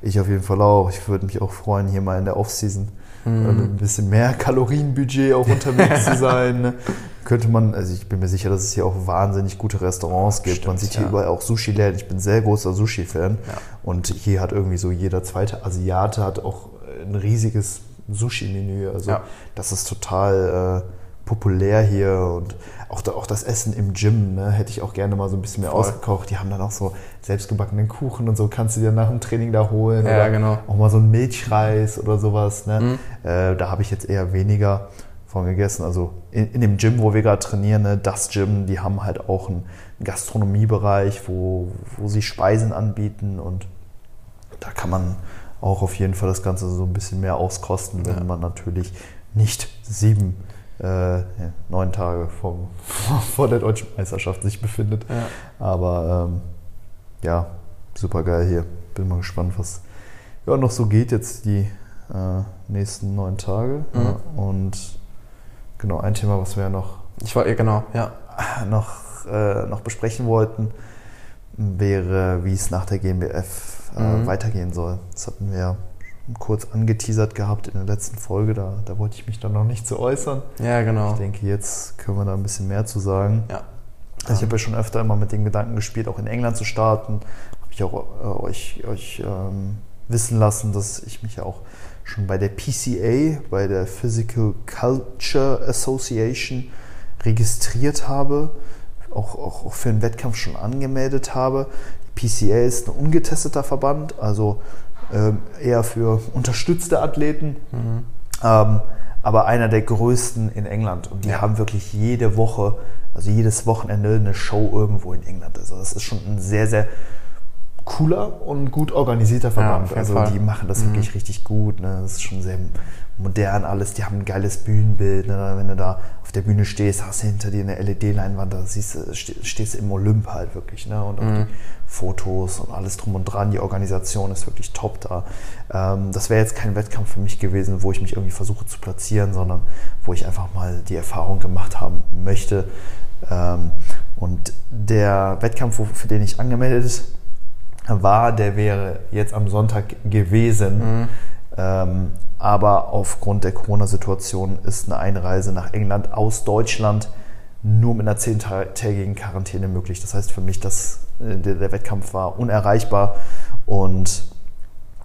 Ich auf jeden Fall auch. Ich würde mich auch freuen, hier mal in der Offseason mhm. ein bisschen mehr Kalorienbudget auch unterwegs zu *laughs* sein. Ne? könnte man, also ich bin mir sicher, dass es hier auch wahnsinnig gute Restaurants gibt. Stimmt, man sieht hier ja. überall auch Sushi-Läden. Ich bin sehr großer Sushi-Fan. Ja. Und hier hat irgendwie so jeder zweite Asiate hat auch ein riesiges Sushi-Menü. Also ja. das ist total äh, populär hier und auch, auch das Essen im Gym ne, hätte ich auch gerne mal so ein bisschen mehr Voll. ausgekocht. Die haben dann auch so selbstgebackenen Kuchen und so kannst du dir nach dem Training da holen. Ja, genau. Auch mal so ein Milchreis oder sowas. Ne? Mhm. Äh, da habe ich jetzt eher weniger von gegessen. Also in, in dem Gym, wo wir gerade trainieren, ne, das Gym, die haben halt auch einen Gastronomiebereich, wo, wo sie Speisen anbieten und da kann man auch auf jeden Fall das Ganze so ein bisschen mehr auskosten, wenn ja. man natürlich nicht sieben, äh, neun Tage vom, *laughs* vor der deutschen Meisterschaft sich befindet. Ja. Aber ähm, ja, super geil hier. Bin mal gespannt, was ja, noch so geht jetzt die äh, nächsten neun Tage. Mhm. Ja, und Genau, ein Thema, was wir ja noch, ich wollte, genau, ja. *clears throat* noch, äh, noch besprechen wollten, wäre, wie es nach der GmbF äh, mhm. weitergehen soll. Das hatten wir kurz angeteasert gehabt in der letzten Folge, da, da wollte ich mich dann noch nicht zu äußern. Ja, genau. Ich denke, jetzt können wir da ein bisschen mehr zu sagen. Ja. Also ich habe ja schon öfter immer mit den Gedanken gespielt, auch in England zu starten. Habe ich auch äh, euch, euch ähm, wissen lassen, dass ich mich ja auch schon bei der PCA, bei der Physical Culture Association registriert habe, auch, auch, auch für einen Wettkampf schon angemeldet habe. Die PCA ist ein ungetesteter Verband, also eher für unterstützte Athleten, mhm. ähm, aber einer der größten in England. Und die ja. haben wirklich jede Woche, also jedes Wochenende eine Show irgendwo in England. Also das ist schon ein sehr, sehr cooler und gut organisierter Verband. Ja, also Fall. die machen das mhm. wirklich richtig gut. Ne? Das ist schon sehr modern alles. Die haben ein geiles Bühnenbild. Ne? Wenn du da auf der Bühne stehst, hast du hinter dir eine LED-Leinwand, da siehst du, stehst du im Olymp halt wirklich. Ne? Und auch mhm. die Fotos und alles drum und dran. Die Organisation ist wirklich top da. Ähm, das wäre jetzt kein Wettkampf für mich gewesen, wo ich mich irgendwie versuche zu platzieren, sondern wo ich einfach mal die Erfahrung gemacht haben möchte. Ähm, und der Wettkampf, für den ich angemeldet war, der wäre jetzt am Sonntag gewesen. Mhm. Ähm, aber aufgrund der Corona-Situation ist eine Einreise nach England aus Deutschland nur mit einer zehntägigen Quarantäne möglich. Das heißt für mich, dass äh, der, der, Wettkampf war unerreichbar und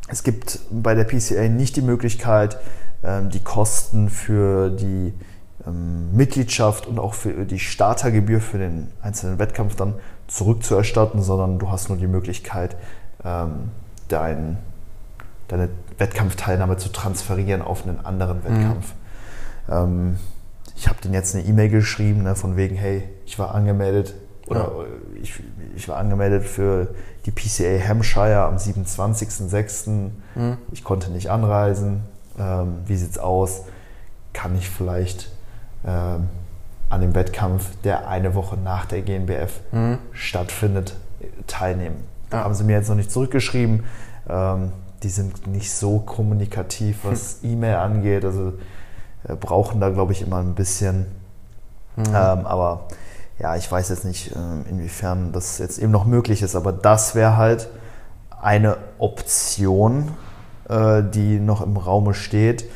es gibt bei der PCA nicht die Möglichkeit, ähm, die Kosten für die ähm, Mitgliedschaft und auch für die Startergebühr für den einzelnen Wettkampf dann zurückzuerstatten, sondern du hast nur die Möglichkeit, ähm, dein, deine Wettkampfteilnahme zu transferieren auf einen anderen mhm. Wettkampf. Mhm. Ähm, ich habe denen jetzt eine E-Mail geschrieben, ne, von wegen, hey, ich war angemeldet oder ja. ich, ich war angemeldet für die PCA Hampshire am 27.06. Mhm. Ich konnte nicht anreisen. Ähm, wie sieht's aus? Kann ich vielleicht ähm, an dem Wettkampf, der eine Woche nach der GNBF mhm. stattfindet, teilnehmen. Da ja. haben sie mir jetzt noch nicht zurückgeschrieben. Ähm, die sind nicht so kommunikativ, was hm. E-Mail angeht. Also äh, brauchen da, glaube ich, immer ein bisschen, Mhm. Ähm, aber ja, ich weiß jetzt nicht, ähm, inwiefern das jetzt eben noch möglich ist, aber das wäre halt eine Option, äh, die noch im Raume steht.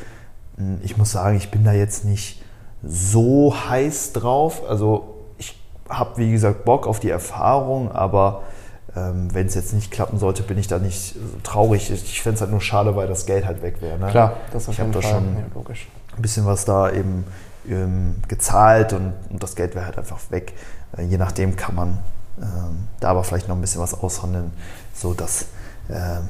Hm, ich muss sagen, ich bin da jetzt nicht so heiß drauf. Also ich habe, wie gesagt, Bock auf die Erfahrung, aber ähm, wenn es jetzt nicht klappen sollte, bin ich da nicht traurig. Ich, fände es halt nur schade, weil das Geld halt weg wäre. Ne? Klar, das ist Ich habe da schon ja, ein bisschen was da eben ähm, gezahlt und, und, das Geld wäre halt einfach weg. Äh, je nachdem kann man ähm, da aber vielleicht noch ein bisschen was aushandeln, sodass äh,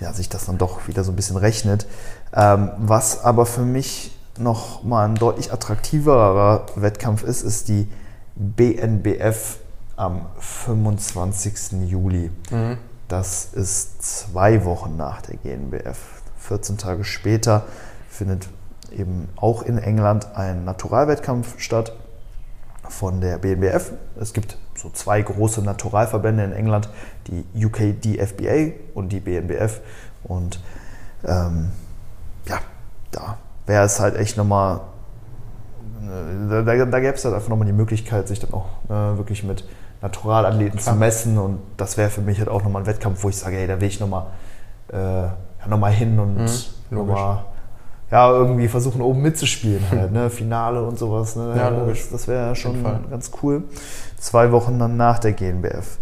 ja, sich das dann doch wieder so ein bisschen rechnet. Ähm, was aber für mich noch mal ein deutlich attraktiverer Wettkampf ist, ist die BNBF am 25. Juli. Mhm. Das ist zwei Wochen nach der GNBF. 14 Tage später findet eben auch in England ein Naturalwettkampf statt von der BNBF. Es gibt so zwei große Naturalverbände in England, die UK DFBA und die BNBF. Und ähm, ja, da wäre es halt echt nochmal, äh, da, da, da gäbe es halt einfach nochmal die Möglichkeit, sich dann auch äh, wirklich mit Naturalathleten Klar. zu messen. Und das wäre für mich halt auch nochmal ein Wettkampf, wo ich sage, hey, da will ich nochmal äh, ja, noch hin und mhm, nochmal ja, irgendwie versuchen oben mitzuspielen halt, ne? *laughs* Finale und sowas. Ne? Ja, logisch. Das, das wäre schon ganz cool. Zwei Wochen dann nach der GNBF.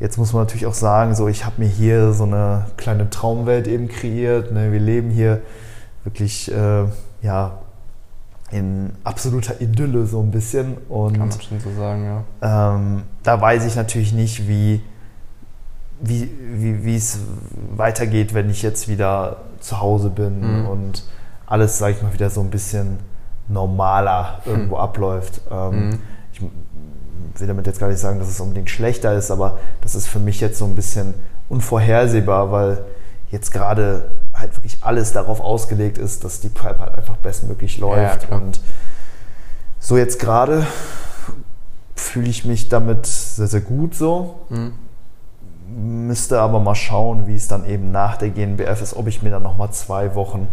Jetzt muss man natürlich auch sagen, so ich habe mir hier so eine kleine Traumwelt eben kreiert. Ne? Wir leben hier wirklich äh, ja in absoluter Idylle so ein bisschen und kann man schon so sagen, ja. Ähm, da weiß ich natürlich nicht, wie wie, wie, wie es weitergeht, wenn ich jetzt wieder zu Hause bin mhm. und alles, sage ich mal, wieder so ein bisschen normaler irgendwo hm. abläuft. Ähm, mhm. Ich will damit jetzt gar nicht sagen, dass es unbedingt schlechter ist, aber das ist für mich jetzt so ein bisschen unvorhersehbar, weil jetzt gerade halt wirklich alles darauf ausgelegt ist, dass die Prep halt einfach bestmöglich läuft. Ja, und so jetzt gerade fühle ich mich damit sehr, sehr gut so. Mhm. Müsste aber mal schauen, wie es dann eben nach der GNBF ist, ob ich mir dann nochmal zwei Wochen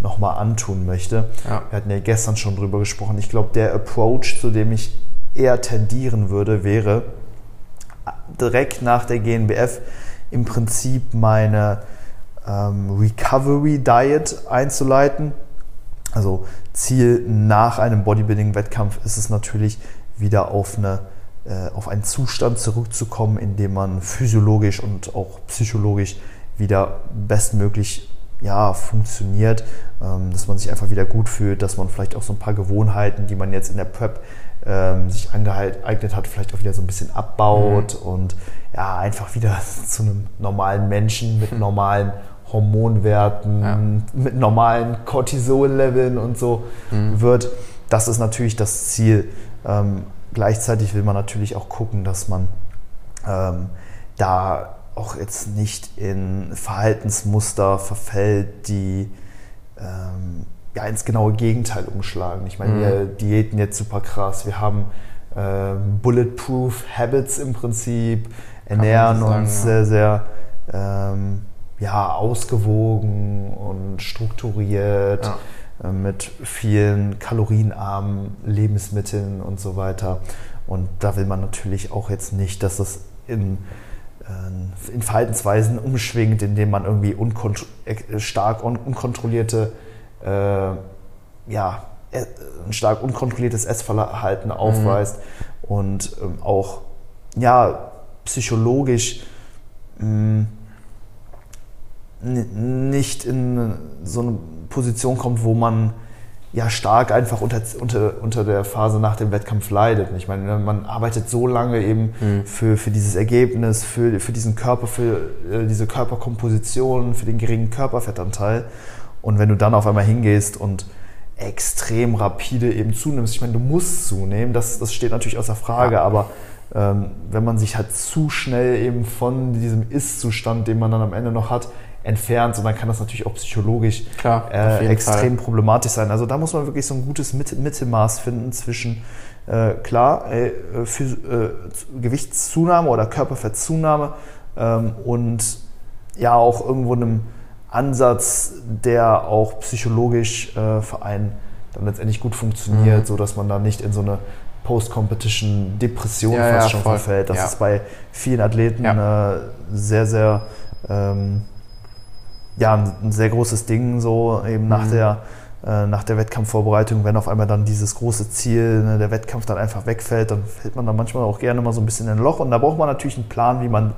nochmal antun möchte. Ja. Wir hatten ja gestern schon drüber gesprochen. Ich glaube, der Approach, zu dem ich eher tendieren würde, wäre direkt nach der GNBF im Prinzip meine ähm, Recovery Diet einzuleiten. Also Ziel nach einem Bodybuilding-Wettkampf ist es natürlich wieder auf, eine, äh, auf einen Zustand zurückzukommen, in dem man physiologisch und auch psychologisch wieder bestmöglich ja, funktioniert, ähm, dass man sich einfach wieder gut fühlt, dass man vielleicht auch so ein paar Gewohnheiten, die man jetzt in der Prep ähm, sich angeeignet hat, vielleicht auch wieder so ein bisschen abbaut mhm. und ja, einfach wieder *laughs* zu einem normalen Menschen mit *laughs* normalen Hormonwerten, ja. mit normalen Cortisol-Leveln und so mhm. wird. Das ist natürlich das Ziel. Ähm, gleichzeitig will man natürlich auch gucken, dass man ähm, da auch jetzt nicht in Verhaltensmuster verfällt, die ähm, ja, ins genaue Gegenteil umschlagen. Ich meine, mhm. wir diäten jetzt super krass. Wir haben äh, Bulletproof Habits im Prinzip, ernähren sagen, uns ja. sehr, sehr ähm, ja, ausgewogen und strukturiert. Ja. Äh, mit vielen kalorienarmen Lebensmitteln und so weiter. Und da will man natürlich auch jetzt nicht, dass es in äh, in Verhaltensweisen umschwingt, indem man irgendwie unkont äh, stark un unkontrollierte, äh, ja, ein stark unkontrolliertes Essverhalten aufweist mhm. und ähm, auch ja, psychologisch mh, mm, nicht in so eine Position kommt, wo man ja stark einfach unter, unter, unter der Phase nach dem Wettkampf leidet. Ich meine, man arbeitet so lange eben mhm. für, für dieses Ergebnis, für, für diesen Körper, für äh, diese Körperkomposition, für den geringen Körperfettanteil. Und wenn du dann auf einmal hingehst und extrem rapide eben zunimmst, ich meine, du musst zunehmen, das, das steht natürlich außer Frage, ja. aber ähm, wenn man sich halt zu schnell eben von diesem Ist-Zustand, den man dann am Ende noch hat, entfernt, sondern kann das natürlich auch psychologisch Klar, äh, extrem Fall. problematisch sein. Also da muss man wirklich so ein gutes Mittelmaß finden zwischen äh, klar äh, für, äh, Gewichtszunahme oder Körperfettzunahme ähm, und ja auch irgendwo einem Ansatz, der auch psychologisch für einen dann letztendlich gut funktioniert, mhm. so dass man da nicht in so eine Post-Competition-Depression ja, fast ja, schon voll. verfällt. Das ja. ist bei vielen Athleten äh, sehr, sehr ähm, ja, ein sehr großes Ding, so eben mhm. nach der äh, nach der Wettkampfvorbereitung, wenn auf einmal dann dieses große Ziel, ne, der Wettkampf dann einfach wegfällt, dann fällt man dann manchmal auch gerne mal so ein bisschen in ein Loch. Und da braucht man natürlich einen Plan, wie man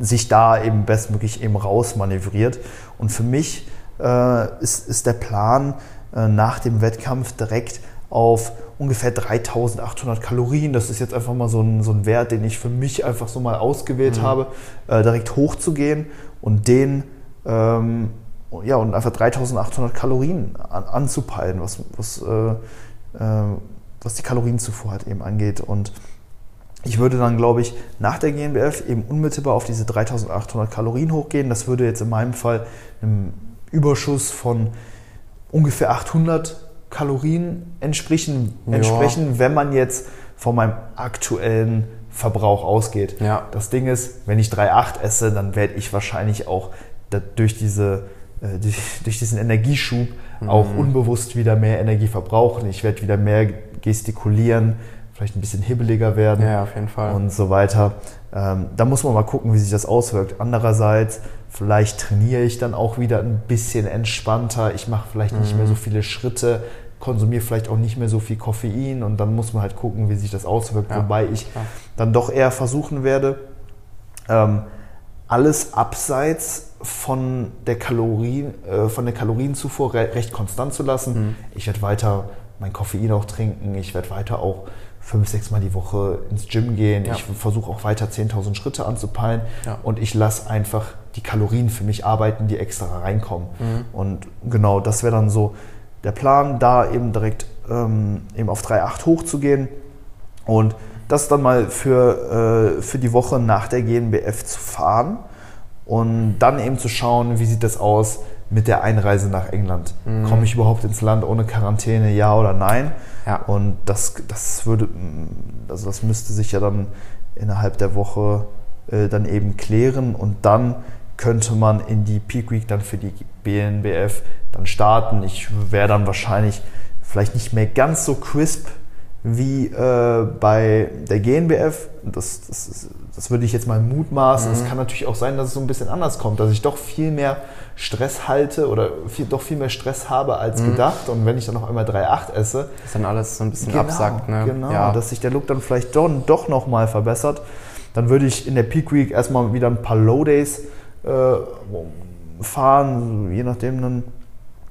sich da eben bestmöglich eben rausmanövriert. Und für mich äh, ist, ist der Plan äh, nach dem Wettkampf direkt auf ungefähr 3800 Kalorien. Das ist jetzt einfach mal so ein, so ein Wert, den ich für mich einfach so mal ausgewählt mhm. habe, äh, direkt hochzugehen und den ähm, ja, und einfach 3800 Kalorien an, anzupeilen, was, was, äh, äh, was die Kalorienzufuhr halt eben angeht. Und ich würde dann, glaube ich, nach der GNBF eben unmittelbar auf diese 3800 Kalorien hochgehen. Das würde jetzt in meinem Fall einem Überschuss von ungefähr 800 Kalorien entsprechen, ja. entsprechen wenn man jetzt von meinem aktuellen Verbrauch ausgeht. Ja. Das Ding ist, wenn ich 3,8 esse, dann werde ich wahrscheinlich auch durch diese äh, durch, durch diesen Energieschub mhm. auch unbewusst wieder mehr Energie verbrauchen. Ich werde wieder mehr gestikulieren, vielleicht ein bisschen hibbeliger werden ja, auf jeden Fall. und so weiter. Ähm, da muss man mal gucken, wie sich das auswirkt. Andererseits, vielleicht trainiere ich dann auch wieder ein bisschen entspannter. Ich mache vielleicht mhm. nicht mehr so mhm. viele Schritte, konsumiere vielleicht auch nicht mehr so viel Koffein und dann muss man halt gucken, wie sich das auswirkt. Ja. Wobei ich ja. dann doch eher versuchen werde, ähm, alles abseits von der, Kalorien, äh, von der Kalorienzufuhr re recht konstant zu lassen. Mhm. Ich werde weiter mein Koffein auch trinken, ich werde weiter auch fünf, sechs Mal die Woche ins Gym gehen. Ja. Ich versuche auch weiter 10.000 Schritte anzupeilen ja. und ich lasse einfach die Kalorien für mich arbeiten, die extra reinkommen. Mhm. Und genau, das wäre dann so der Plan, da eben direkt ähm, eben auf 3,8 hochzugehen und das dann mal für, äh, für die Woche nach der GNBF zu fahren und dann eben zu schauen, wie sieht das aus mit der Einreise nach England. Mhm. Komme ich überhaupt ins Land ohne Quarantäne, ja oder nein? Ja. Und das, das würde, also das müsste sich ja dann innerhalb der Woche äh, dann eben klären und dann könnte man in die Peak Week dann für die BNBF dann starten. Ich wäre dann wahrscheinlich vielleicht nicht mehr ganz so crisp wie äh, bei der GNBF. Das, das, das würde ich jetzt mal mutmaßen. Es mhm. kann natürlich auch sein, dass es so ein bisschen anders kommt, dass ich doch viel mehr Stress halte oder viel, doch viel mehr Stress habe als mhm. gedacht. Und wenn ich dann noch einmal 3,8 esse. Dass dann alles so ein bisschen genau, absackt. Ne? Genau, ja. dass sich der Look dann vielleicht doch, doch nochmal verbessert. Dann würde ich in der Peak Week erstmal wieder ein paar Low Days äh, fahren, je nachdem dann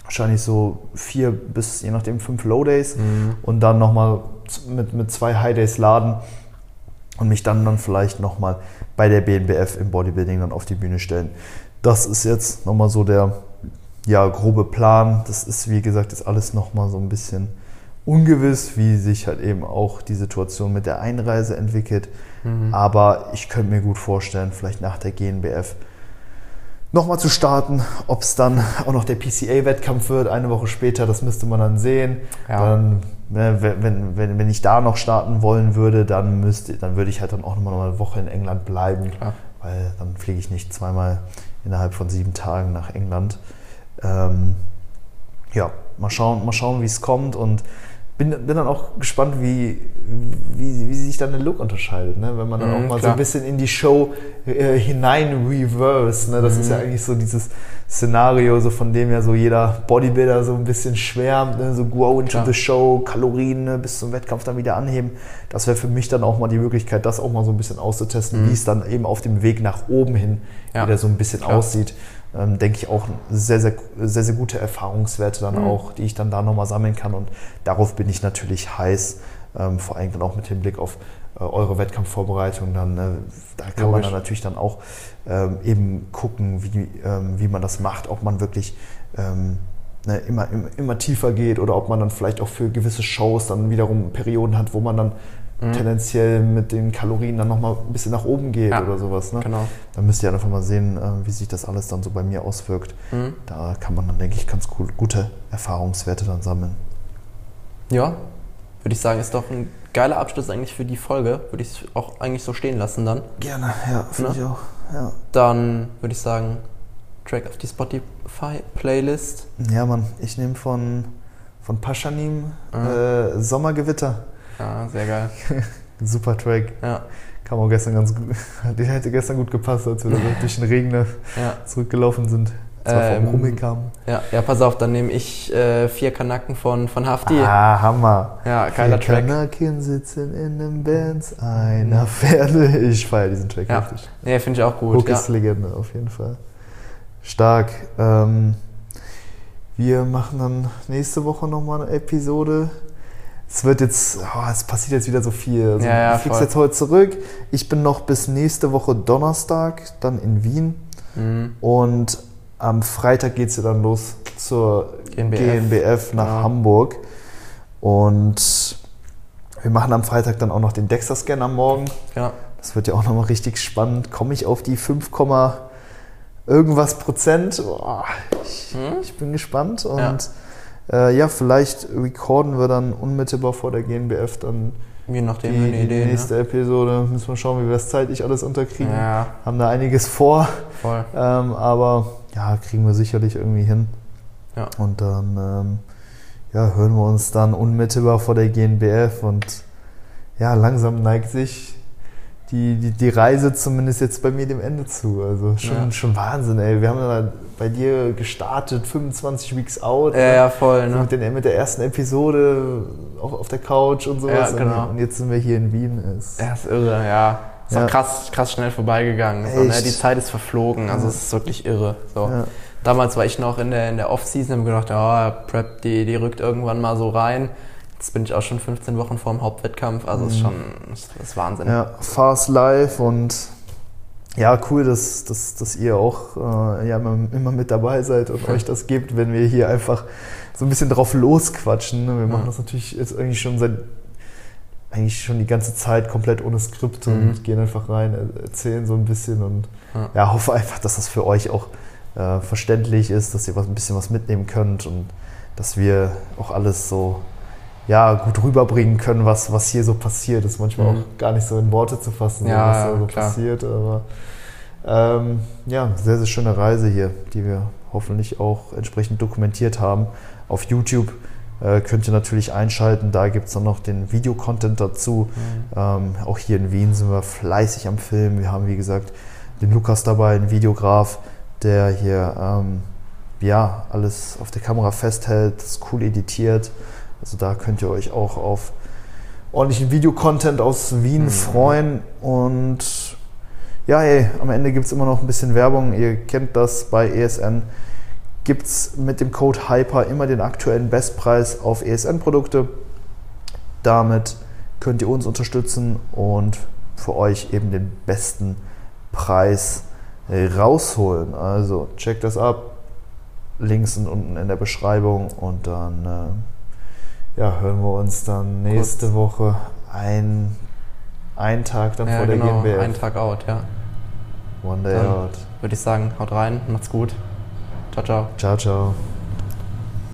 wahrscheinlich so vier bis je nachdem fünf Low Days mhm. und dann nochmal mit, mit zwei High Days laden und mich dann, dann vielleicht nochmal bei der BNBF im Bodybuilding dann auf die Bühne stellen. Das ist jetzt nochmal so der ja, grobe Plan. Das ist, wie gesagt, ist alles nochmal so ein bisschen ungewiss, wie sich halt eben auch die Situation mit der Einreise entwickelt. Mhm. Aber ich könnte mir gut vorstellen, vielleicht nach der GNBF nochmal zu starten. Ob es dann auch noch der PCA-Wettkampf wird, eine Woche später, das müsste man dann sehen. Ja. Dann, wenn, wenn, wenn ich da noch starten wollen würde, dann, müsste, dann würde ich halt dann auch nochmal eine Woche in England bleiben, Klar. weil dann fliege ich nicht zweimal innerhalb von sieben Tagen nach England. Ähm, ja, mal schauen, mal schauen, wie es kommt und bin, bin dann auch gespannt, wie, wie, wie sich dann der Look unterscheidet. Ne? Wenn man dann mhm, auch mal klar. so ein bisschen in die Show äh, hinein reverse. Ne? Das mhm. ist ja eigentlich so dieses Szenario, so von dem ja so jeder Bodybuilder so ein bisschen schwärmt. Ne? So go into klar. the show, Kalorien ne? bis zum Wettkampf dann wieder anheben. Das wäre für mich dann auch mal die Möglichkeit, das auch mal so ein bisschen auszutesten, mhm. wie es dann eben auf dem Weg nach oben hin ja. wieder so ein bisschen klar. aussieht ähm, denke ich, auch sehr, sehr, sehr, sehr gute Erfahrungswerte dann mhm. auch, die ich dann da nochmal sammeln kann. Und darauf bin ich natürlich heiß, ähm, vor allem dann auch mit Hinblick auf äh, eure Wettkampfvorbereitung. Dann, äh, da kann Logisch. man dann natürlich dann auch ähm, eben gucken, wie, ähm, wie man das macht, ob man wirklich ähm, ne, immer, immer, immer tiefer geht oder ob man dann vielleicht auch für gewisse Shows dann wiederum Perioden hat, wo man dann mhm. tendenziell mit den Kalorien dann nochmal ein bisschen nach oben geht ja, oder sowas. Ne? Genau. Dann müsst ihr einfach mal sehen, äh, wie sich das alles dann so bei mir auswirkt. Mhm. Da kann man dann, denke ich, ganz cool, gute Erfahrungswerte dann sammeln. Ja, würde ich sagen, ist doch ein geiler Abschluss eigentlich für die Folge. Würde ich auch eigentlich so stehen lassen dann. Gerne, ja, finde ne? ich auch. Ja. Dann würde ich sagen, Track auf die Spotify-Playlist. Ja, Mann, ich nehme von, von Paschanim mhm. äh, Sommergewitter. Ja, sehr geil. *laughs* Super Track. Ja. Kam auch gestern ganz gut. *laughs* Der hätte gestern gut gepasst, als wir da *laughs* durch den Regen ja. zurückgelaufen sind. Zwar ähm, Rummel kam. Ja, ja, pass auf, dann nehme ich äh, vier Kanacken von, von Hafti. Ah, Hammer. Ja, geiler vier Track. Kanaken sitzen in einem Bands, einer Pferde. Ich feiere diesen Track ja. richtig. Nee, finde ich auch gut. Hook ja. ist Legende, auf jeden Fall. Stark. Ähm, wir machen dann nächste Woche nochmal eine Episode. Es wird jetzt, oh, es passiert jetzt wieder so viel. Also, ja, ja, du fliegst jetzt heute zurück. Ich bin noch bis nächste Woche Donnerstag dann in Wien. Mhm. Und am Freitag geht es ja dann los zur GNBF, GNBF nach ja. Hamburg. Und wir machen am Freitag dann auch noch den Dexter-Scan am Morgen. Ja. Das wird ja auch nochmal richtig spannend. Komme ich auf die 5, irgendwas Prozent. Boah, ich, hm? ich, bin gespannt. Und ja. Äh, ja. vielleicht recorden wir dann unmittelbar vor der GNBF dann Je nachdem, die, eine Idee, die nächste ne? Episode. Müssen wir schauen, wie wir das zeitlich alles unterkriegen. Ja. Haben da einiges vor. Voll. Ähm, aber ja, kriegen wir sicherlich irgendwie hin. Ja. Und dann ähm, ja, hören wir uns dann unmittelbar vor der GNBF und ja, langsam neigt sich die, die, die Reise zumindest jetzt bei mir dem Ende zu. Also schon, ja. schon Wahnsinn, ey. Wir haben dann bei dir gestartet, 25 Weeks out. Ja, ja voll. Ne? mit, den, mit der ersten Episode auf, auf der Couch und sowas. Ja, genau. Und jetzt sind wir hier in Wien. Ist ja, ist irre, ja. Ist ja. krass, krass schnell vorbeigegangen. So, ne? Die Zeit ist verflogen, also es ist wirklich irre. So. Ja. Damals war ich noch in der, in der Off-Season und gedacht, ja, Prep, die, die rückt irgendwann mal so rein. Jetzt bin ich auch schon 15 Wochen vor dem Hauptwettkampf, also mhm. ist schon ist, ist Wahnsinn. Ja, Fast Live und ja, cool, dass, dass, dass ihr auch äh, ja, immer mit dabei seid und euch das gibt, wenn wir hier einfach so ein bisschen drauf losquatschen. Ne? Wir machen das natürlich jetzt eigentlich schon seit eigentlich schon die ganze Zeit komplett ohne Skript und mhm. gehen einfach rein, erzählen so ein bisschen und ja, ja hoffe einfach, dass das für euch auch äh, verständlich ist, dass ihr was, ein bisschen was mitnehmen könnt und dass wir auch alles so ja, gut rüberbringen können, was, was hier so passiert. Das ist manchmal mhm. auch gar nicht so in Worte zu fassen, ja, was da so klar. passiert. Aber ähm, ja, sehr, sehr schöne Reise hier, die wir hoffentlich auch entsprechend dokumentiert haben. Auf YouTube äh, könnt ihr natürlich einschalten, da gibt es dann noch den Videocontent dazu. Mhm. Ähm, auch hier in Wien sind wir fleißig am Film. Wir haben, wie gesagt, den Lukas dabei, einen Videograf, der hier ähm, ja, alles auf der Kamera festhält, das cool editiert. Also da könnt ihr euch auch auf ordentlichen Videocontent aus Wien mhm. freuen. Und ja, hey, am Ende gibt es immer noch ein bisschen Werbung. Ihr kennt das bei ESN. Gibt es mit dem Code HYPER immer den aktuellen Bestpreis auf ESN-Produkte. Damit könnt ihr uns unterstützen und für euch eben den besten Preis rausholen. Also checkt das ab. Links sind unten in der Beschreibung und dann äh, ja, hören wir uns dann nächste Kurz. Woche ein, einen Tag dann ja, vor der genau, GmbF. Einen Tag out, ja. One day dann out. Würde ich sagen, haut rein, macht's gut. Ciao, ciao. Ciao, ciao.